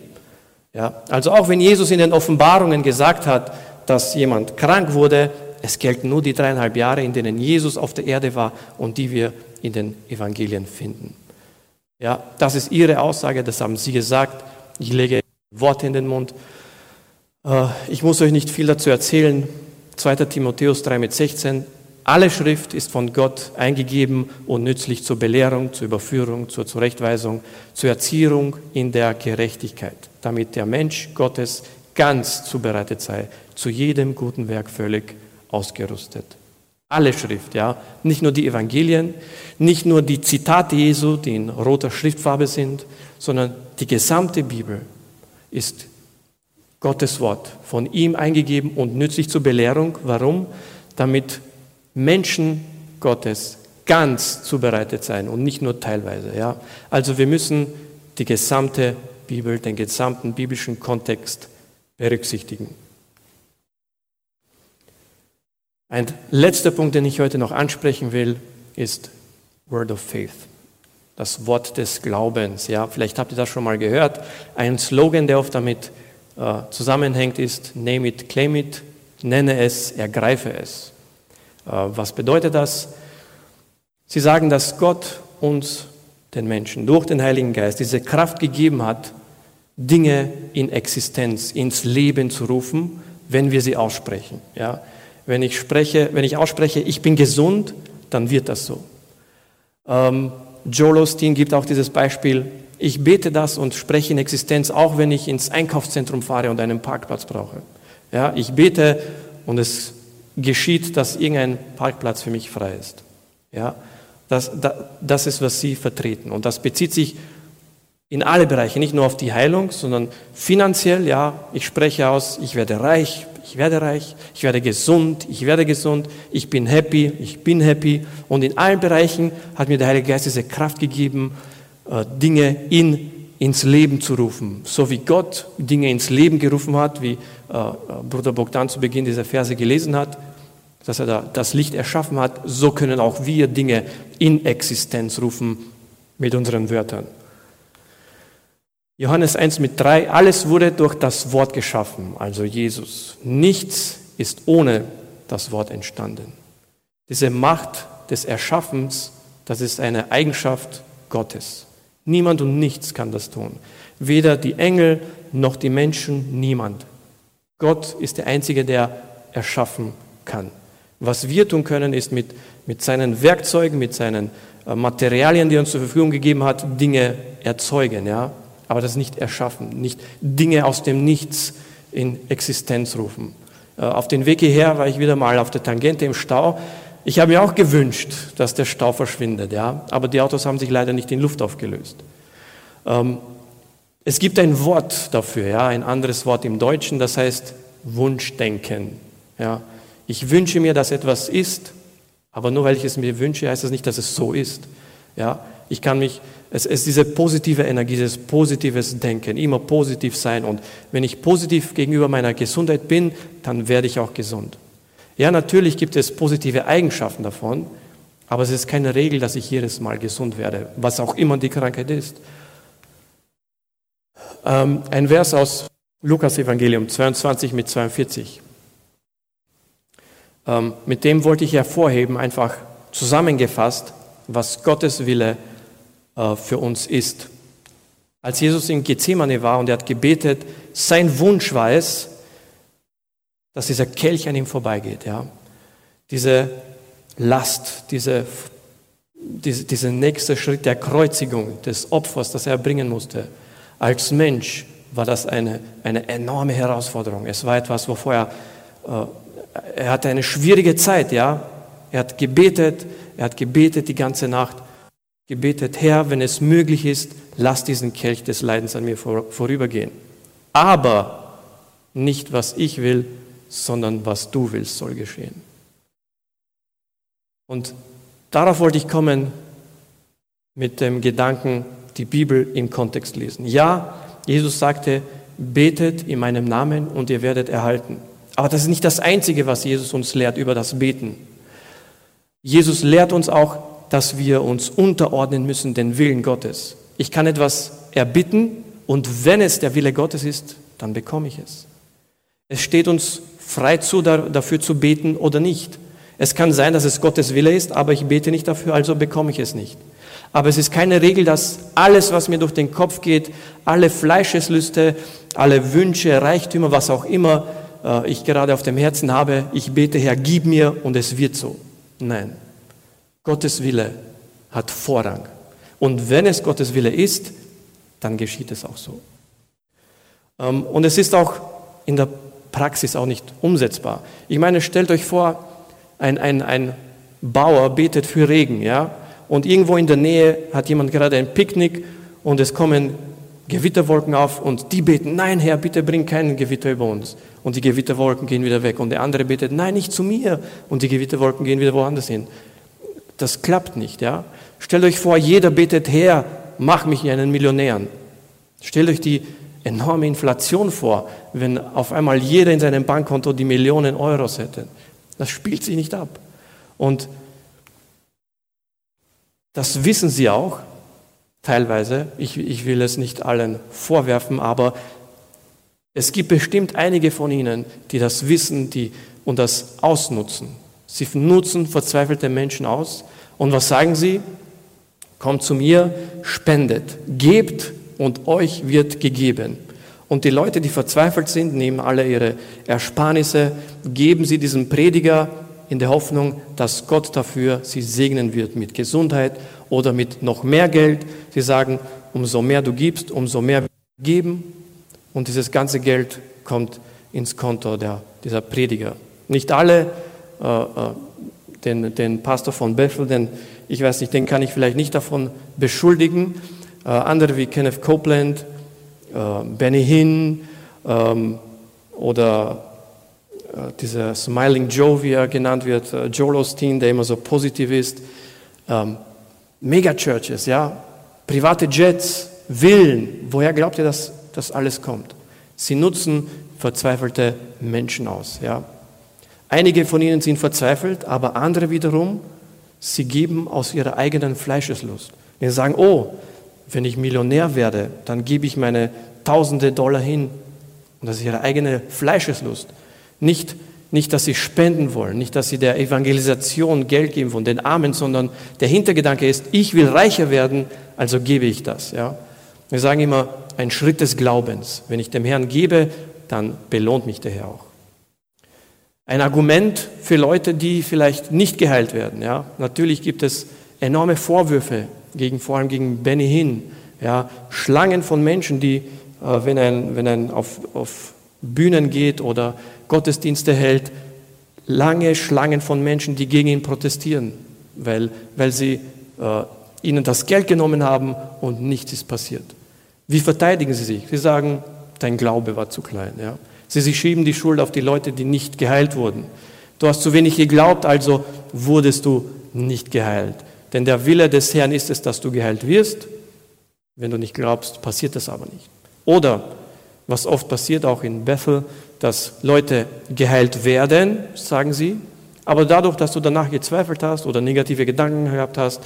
Ja? Also auch wenn Jesus in den Offenbarungen gesagt hat, dass jemand krank wurde, es gelten nur die dreieinhalb Jahre, in denen Jesus auf der Erde war und die wir in den Evangelien finden. Ja, das ist ihre Aussage, das haben sie gesagt. Ich lege Worte in den Mund. Äh, ich muss euch nicht viel dazu erzählen. 2. Timotheus 3 mit 16. Alle Schrift ist von Gott eingegeben und nützlich zur Belehrung, zur Überführung, zur Zurechtweisung, zur Erziehung in der Gerechtigkeit, damit der Mensch Gottes ganz zubereitet sei, zu jedem guten Werk völlig ausgerüstet. Alle Schrift, ja. Nicht nur die Evangelien, nicht nur die Zitate Jesu, die in roter Schriftfarbe sind, sondern die gesamte Bibel ist Gottes Wort, von ihm eingegeben und nützlich zur Belehrung. Warum? Damit Menschen Gottes ganz zubereitet sein und nicht nur teilweise. Ja? Also wir müssen die gesamte Bibel, den gesamten biblischen Kontext berücksichtigen. Ein letzter Punkt, den ich heute noch ansprechen will, ist Word of Faith. Das Wort des Glaubens. Ja, vielleicht habt ihr das schon mal gehört. Ein Slogan, der oft damit äh, zusammenhängt, ist Name it, claim it, nenne es, ergreife es. Äh, was bedeutet das? Sie sagen, dass Gott uns, den Menschen, durch den Heiligen Geist diese Kraft gegeben hat, Dinge in Existenz, ins Leben zu rufen, wenn wir sie aussprechen. Ja? Wenn ich spreche, wenn ich ausspreche, ich bin gesund, dann wird das so. Ähm, Joel Osteen gibt auch dieses Beispiel, ich bete das und spreche in Existenz, auch wenn ich ins Einkaufszentrum fahre und einen Parkplatz brauche. Ja, ich bete und es geschieht, dass irgendein Parkplatz für mich frei ist. Ja, das, das, das ist, was Sie vertreten. Und das bezieht sich in alle Bereiche, nicht nur auf die Heilung, sondern finanziell, ja, ich spreche aus, ich werde reich, ich werde reich, ich werde gesund, ich werde gesund, ich bin happy, ich bin happy. Und in allen Bereichen hat mir der Heilige Geist diese Kraft gegeben, äh, Dinge in, ins Leben zu rufen. So wie Gott Dinge ins Leben gerufen hat, wie äh, Bruder Bogdan zu Beginn dieser Verse gelesen hat, dass er da das Licht erschaffen hat, so können auch wir Dinge in Existenz rufen mit unseren Wörtern. Johannes 1 mit 3, alles wurde durch das Wort geschaffen, also Jesus. Nichts ist ohne das Wort entstanden. Diese Macht des Erschaffens, das ist eine Eigenschaft Gottes. Niemand und nichts kann das tun. Weder die Engel noch die Menschen, niemand. Gott ist der Einzige, der erschaffen kann. Was wir tun können, ist mit, mit seinen Werkzeugen, mit seinen äh, Materialien, die er uns zur Verfügung gegeben hat, Dinge erzeugen. Ja? Aber das nicht erschaffen, nicht Dinge aus dem Nichts in Existenz rufen. Äh, auf den Weg hierher war ich wieder mal auf der Tangente im Stau. Ich habe mir auch gewünscht, dass der Stau verschwindet, ja, aber die Autos haben sich leider nicht in Luft aufgelöst. Ähm, es gibt ein Wort dafür, ja, ein anderes Wort im Deutschen, das heißt Wunschdenken. Ja. Ich wünsche mir, dass etwas ist, aber nur weil ich es mir wünsche, heißt das nicht, dass es so ist. Ja. Ich kann mich es ist diese positive Energie, dieses positives Denken, immer positiv sein. Und wenn ich positiv gegenüber meiner Gesundheit bin, dann werde ich auch gesund. Ja, natürlich gibt es positive Eigenschaften davon, aber es ist keine Regel, dass ich jedes Mal gesund werde, was auch immer die Krankheit ist. Ähm, ein Vers aus Lukas Evangelium 22 mit 42. Ähm, mit dem wollte ich hervorheben, einfach zusammengefasst, was Gottes Wille ist für uns ist. Als Jesus in Gethsemane war und er hat gebetet, sein Wunsch war es, dass dieser Kelch an ihm vorbeigeht. Ja? Diese Last, diese, diese, dieser nächste Schritt der Kreuzigung, des Opfers, das er bringen musste. Als Mensch war das eine, eine enorme Herausforderung. Es war etwas, wovor er, äh, er hatte eine schwierige Zeit. Ja? Er hat gebetet, er hat gebetet die ganze Nacht gebetet, Herr, wenn es möglich ist, lass diesen Kelch des Leidens an mir vorübergehen. Aber nicht was ich will, sondern was du willst, soll geschehen. Und darauf wollte ich kommen mit dem Gedanken, die Bibel im Kontext lesen. Ja, Jesus sagte, betet in meinem Namen und ihr werdet erhalten. Aber das ist nicht das Einzige, was Jesus uns lehrt über das Beten. Jesus lehrt uns auch, dass wir uns unterordnen müssen den Willen Gottes. Ich kann etwas erbitten und wenn es der Wille Gottes ist, dann bekomme ich es. Es steht uns frei zu, dafür zu beten oder nicht. Es kann sein, dass es Gottes Wille ist, aber ich bete nicht dafür, also bekomme ich es nicht. Aber es ist keine Regel, dass alles, was mir durch den Kopf geht, alle Fleischeslüste, alle Wünsche, Reichtümer, was auch immer äh, ich gerade auf dem Herzen habe, ich bete, Herr, gib mir und es wird so. Nein, Gottes Wille hat Vorrang. Und wenn es Gottes Wille ist, dann geschieht es auch so. Ähm, und es ist auch in der Praxis auch nicht umsetzbar. Ich meine, stellt euch vor, ein, ein, ein Bauer betet für Regen, ja, und irgendwo in der Nähe hat jemand gerade ein Picknick und es kommen Gewitterwolken auf und die beten, nein Herr, bitte bring keinen Gewitter über uns. Und die Gewitterwolken gehen wieder weg. Und der andere betet, nein, nicht zu mir. Und die Gewitterwolken gehen wieder woanders hin. Das klappt nicht, ja. Stellt euch vor, jeder betet, Herr, mach mich einen Millionär. Stellt euch die enorme Inflation vor, wenn auf einmal jeder in seinem Bankkonto die Millionen Euros hätte. Das spielt sich nicht ab. Und das wissen sie auch, teilweise. Ich, ich will es nicht allen vorwerfen, aber es gibt bestimmt einige von ihnen, die das wissen die, und das ausnutzen. Sie nutzen verzweifelte Menschen aus. Und was sagen sie? Kommt zu mir, spendet, gebt und euch wird gegeben. Und die Leute, die verzweifelt sind, nehmen alle ihre Ersparnisse, geben sie diesem Prediger in der Hoffnung, dass Gott dafür sie segnen wird mit Gesundheit oder mit noch mehr Geld. Sie sagen, umso mehr du gibst, umso mehr geben. Und dieses ganze Geld kommt ins Konto der, dieser Prediger. Nicht alle, den, den Pastor von Bethel, denn ich weiß nicht, den kann ich vielleicht nicht davon beschuldigen. Äh, andere wie Kenneth Copeland, äh, Benny Hinn ähm, oder äh, dieser Smiling Joe, wie er genannt wird, äh, Joel Osteen, der immer so positiv ist, ähm, Megachurches, ja, private Jets, Villen, woher glaubt ihr, dass das alles kommt? Sie nutzen verzweifelte Menschen aus, ja. Einige von ihnen sind verzweifelt, aber andere wiederum, sie geben aus ihrer eigenen Fleischeslust. Sie sagen, oh, wenn ich Millionär werde, dann gebe ich meine tausende Dollar hin. Und das ist ihre eigene Fleischeslust. Nicht, nicht, dass sie spenden wollen, nicht, dass sie der Evangelisation Geld geben wollen, den Armen, sondern der Hintergedanke ist, ich will reicher werden, also gebe ich das. Ja? Wir sagen immer, ein Schritt des Glaubens. Wenn ich dem Herrn gebe, dann belohnt mich der Herr auch. Ein Argument für Leute, die vielleicht nicht geheilt werden. Ja? Natürlich gibt es enorme Vorwürfe, gegen, vor allem gegen Benny Hinn. Ja? Schlangen von Menschen, die, äh, wenn ein, wenn ein auf, auf Bühnen geht oder Gottesdienste hält, lange Schlangen von Menschen, die gegen ihn protestieren, weil, weil sie äh, ihnen das Geld genommen haben und nichts ist passiert. Wie verteidigen sie sich? Sie sagen, dein Glaube war zu klein. Ja? Sie, sie schieben die Schuld auf die Leute, die nicht geheilt wurden. Du hast zu wenig geglaubt, also wurdest du nicht geheilt. Denn der Wille des Herrn ist es, dass du geheilt wirst. Wenn du nicht glaubst, passiert das aber nicht. Oder, was oft passiert, auch in Bethel, dass Leute geheilt werden, sagen sie, aber dadurch, dass du danach gezweifelt hast oder negative Gedanken gehabt hast,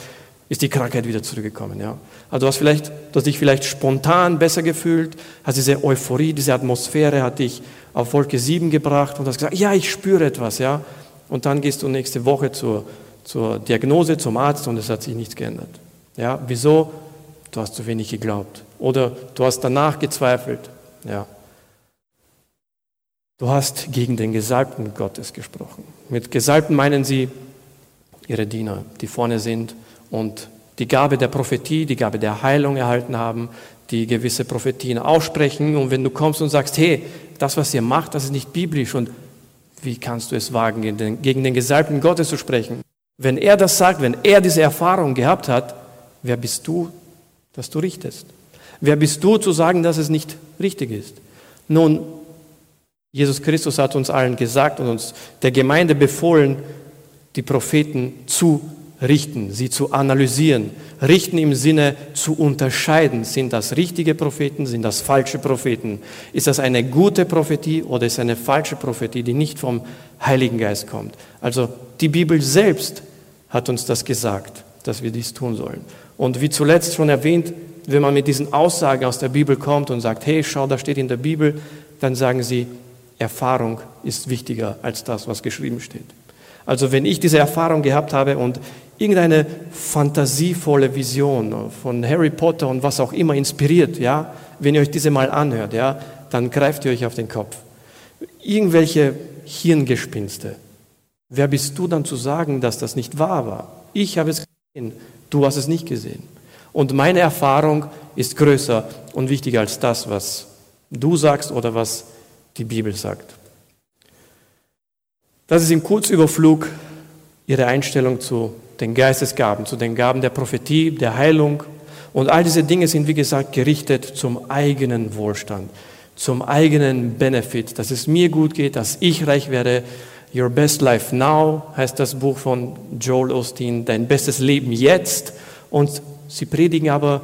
ist die Krankheit wieder zurückgekommen. Ja? Also du hast, vielleicht, du hast dich vielleicht spontan besser gefühlt, hast diese Euphorie, diese Atmosphäre hat dich auf Wolke 7 gebracht und hast gesagt, ja, ich spüre etwas. Ja? Und dann gehst du nächste Woche zur, zur Diagnose, zum Arzt und es hat sich nichts geändert. Ja? Wieso? Du hast zu wenig geglaubt. Oder du hast danach gezweifelt. Ja. Du hast gegen den Gesalbten Gottes gesprochen. Mit Gesalbten meinen sie ihre Diener, die vorne sind und die Gabe der Prophetie, die Gabe der Heilung erhalten haben, die gewisse Prophetien aussprechen. Und wenn du kommst und sagst, hey, das, was ihr macht, das ist nicht biblisch und wie kannst du es wagen, gegen den, gegen den Gesalbten Gottes zu sprechen? Wenn er das sagt, wenn er diese Erfahrung gehabt hat, Wer bist du, dass du richtest? Wer bist du zu sagen, dass es nicht richtig ist? Nun, Jesus Christus hat uns allen gesagt und uns der Gemeinde befohlen, die Propheten zu richten, sie zu analysieren. Richten im Sinne zu unterscheiden. Sind das richtige Propheten, sind das falsche Propheten? Ist das eine gute Prophetie oder ist eine falsche Prophetie, die nicht vom Heiligen Geist kommt? Also die Bibel selbst hat uns das gesagt, dass wir dies tun sollen. Und wie zuletzt schon erwähnt, wenn man mit diesen Aussagen aus der Bibel kommt und sagt, hey, schau, da steht in der Bibel, dann sagen sie, Erfahrung ist wichtiger als das, was geschrieben steht. Also wenn ich diese Erfahrung gehabt habe und irgendeine fantasievolle Vision von Harry Potter und was auch immer inspiriert, ja, wenn ihr euch diese mal anhört, ja, dann greift ihr euch auf den Kopf. Irgendwelche Hirngespinste. Wer bist du dann zu sagen, dass das nicht wahr war? Ich habe es gesehen, du hast es nicht gesehen. Und meine Erfahrung ist größer und wichtiger als das, was du sagst oder was die Bibel sagt. Das ist im Kurzüberflug ihre Einstellung zu den Geistesgaben, zu den Gaben der Prophetie, der Heilung. Und all diese Dinge sind, wie gesagt, gerichtet zum eigenen Wohlstand, zum eigenen Benefit, dass es mir gut geht, dass ich reich werde. Your Best Life Now heißt das Buch von Joel Osteen, dein bestes Leben jetzt. Und sie predigen aber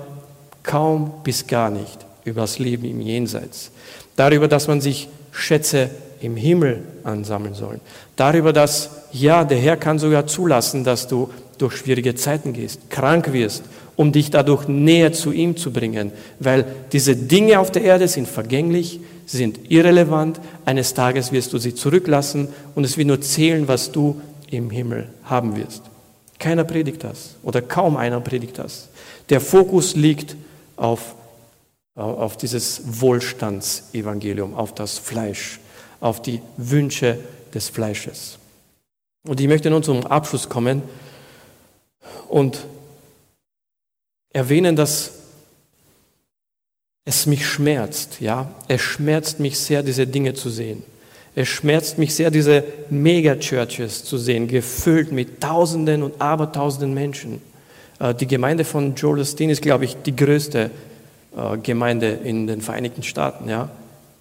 kaum bis gar nicht über das Leben im Jenseits. Darüber, dass man sich Schätze im Himmel ansammeln soll. Darüber, dass ja, der Herr kann sogar zulassen, dass du durch schwierige Zeiten gehst, krank wirst, um dich dadurch näher zu ihm zu bringen, weil diese Dinge auf der Erde sind vergänglich, sind irrelevant, eines Tages wirst du sie zurücklassen und es wird nur zählen, was du im Himmel haben wirst. Keiner predigt das oder kaum einer predigt das. Der Fokus liegt auf, auf dieses Wohlstandsevangelium, auf das Fleisch, auf die Wünsche des Fleisches. Und ich möchte nun zum Abschluss kommen und erwähnen, dass es mich schmerzt, ja, es schmerzt mich sehr, diese Dinge zu sehen. Es schmerzt mich sehr, diese Megachurches zu sehen, gefüllt mit Tausenden und Abertausenden Menschen. Äh, die Gemeinde von Joel Osteen ist, glaube ich, die größte äh, Gemeinde in den Vereinigten Staaten. Ja?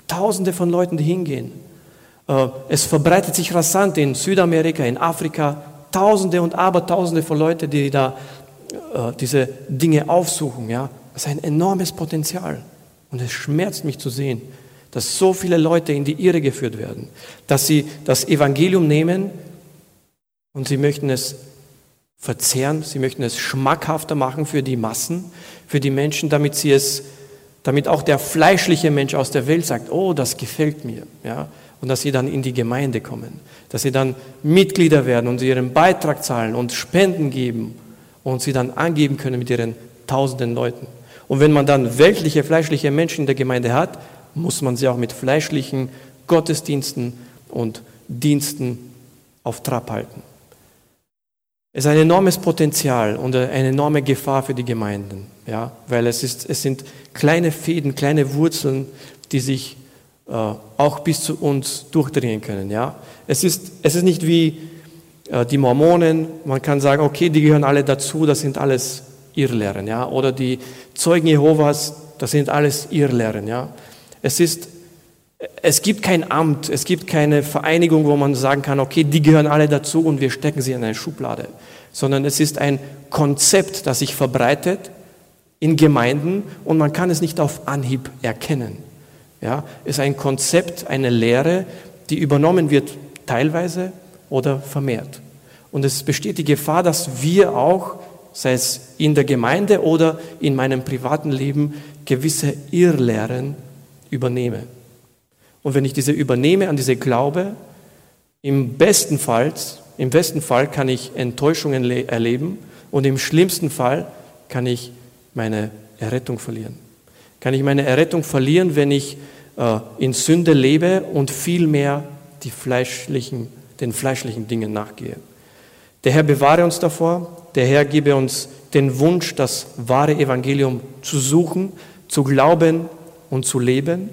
Tausende von Leuten, die hingehen. Äh, es verbreitet sich rasant in Südamerika, in Afrika, Tausende und Abertausende von Leuten, die da äh, diese Dinge aufsuchen. Ja? Das ist ein enormes Potenzial. Und es schmerzt mich zu sehen, dass so viele Leute in die Irre geführt werden, dass sie das Evangelium nehmen und sie möchten es verzehren, sie möchten es schmackhafter machen für die Massen, für die Menschen, damit sie es, damit auch der fleischliche Mensch aus der Welt sagt, oh, das gefällt mir, ja, und dass sie dann in die Gemeinde kommen, dass sie dann Mitglieder werden und sie ihren Beitrag zahlen und Spenden geben und sie dann angeben können mit ihren tausenden Leuten. Und wenn man dann weltliche, fleischliche Menschen in der Gemeinde hat, muss man sie auch mit fleischlichen Gottesdiensten und Diensten auf Trab halten. Es ist ein enormes Potenzial und eine enorme Gefahr für die Gemeinden, ja, weil es, ist, es sind kleine Fäden, kleine Wurzeln, die sich auch bis zu uns durchdringen können. Ja? Es, ist, es ist nicht wie äh, die Mormonen, man kann sagen, okay, die gehören alle dazu, das sind alles Irrlehren. Ja? Oder die Zeugen Jehovas, das sind alles Irrlehren. Ja? Es, ist, es gibt kein Amt, es gibt keine Vereinigung, wo man sagen kann, okay, die gehören alle dazu und wir stecken sie in eine Schublade. Sondern es ist ein Konzept, das sich verbreitet in Gemeinden und man kann es nicht auf Anhieb erkennen ja, ist ein Konzept, eine Lehre, die übernommen wird teilweise oder vermehrt. Und es besteht die Gefahr, dass wir auch, sei es in der Gemeinde oder in meinem privaten Leben, gewisse Irrlehren übernehme. Und wenn ich diese übernehme an diese Glaube, im besten Fall, im besten Fall kann ich Enttäuschungen erleben und im schlimmsten Fall kann ich meine Errettung verlieren. Kann ich meine Errettung verlieren, wenn ich äh, in Sünde lebe und vielmehr die fleischlichen, den fleischlichen Dingen nachgehe. Der Herr bewahre uns davor, der Herr gebe uns den Wunsch, das wahre Evangelium zu suchen, zu glauben und zu leben.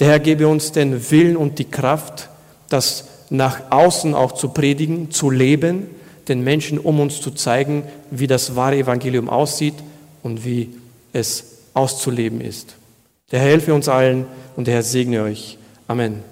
Der Herr gebe uns den Willen und die Kraft, das nach außen auch zu predigen, zu leben, den Menschen um uns zu zeigen, wie das wahre Evangelium aussieht und wie es auszuleben ist. Der Herr helfe uns allen und der Herr segne euch. Amen.